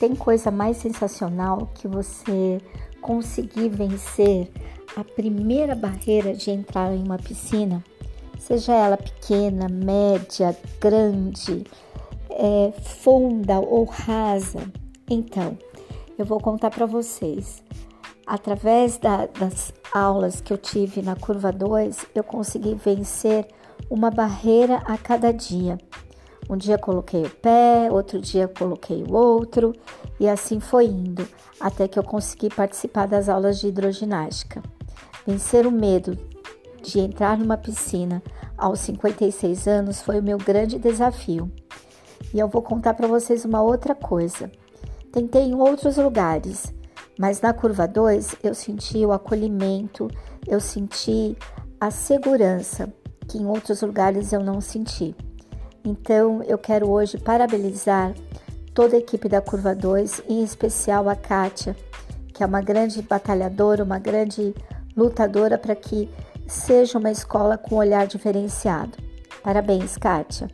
tem coisa mais sensacional que você conseguir vencer a primeira barreira de entrar em uma piscina, seja ela pequena, média, grande, é, funda ou rasa. Então, eu vou contar para vocês. Através da, das aulas que eu tive na curva 2, eu consegui vencer uma barreira a cada dia. Um dia coloquei o pé, outro dia coloquei o outro, e assim foi indo, até que eu consegui participar das aulas de hidroginástica. Vencer o medo de entrar numa piscina aos 56 anos foi o meu grande desafio. E eu vou contar para vocês uma outra coisa. Tentei em outros lugares, mas na curva 2 eu senti o acolhimento, eu senti a segurança que em outros lugares eu não senti. Então, eu quero hoje parabenizar toda a equipe da Curva 2, em especial a Kátia, que é uma grande batalhadora, uma grande lutadora para que seja uma escola com olhar diferenciado. Parabéns, Kátia!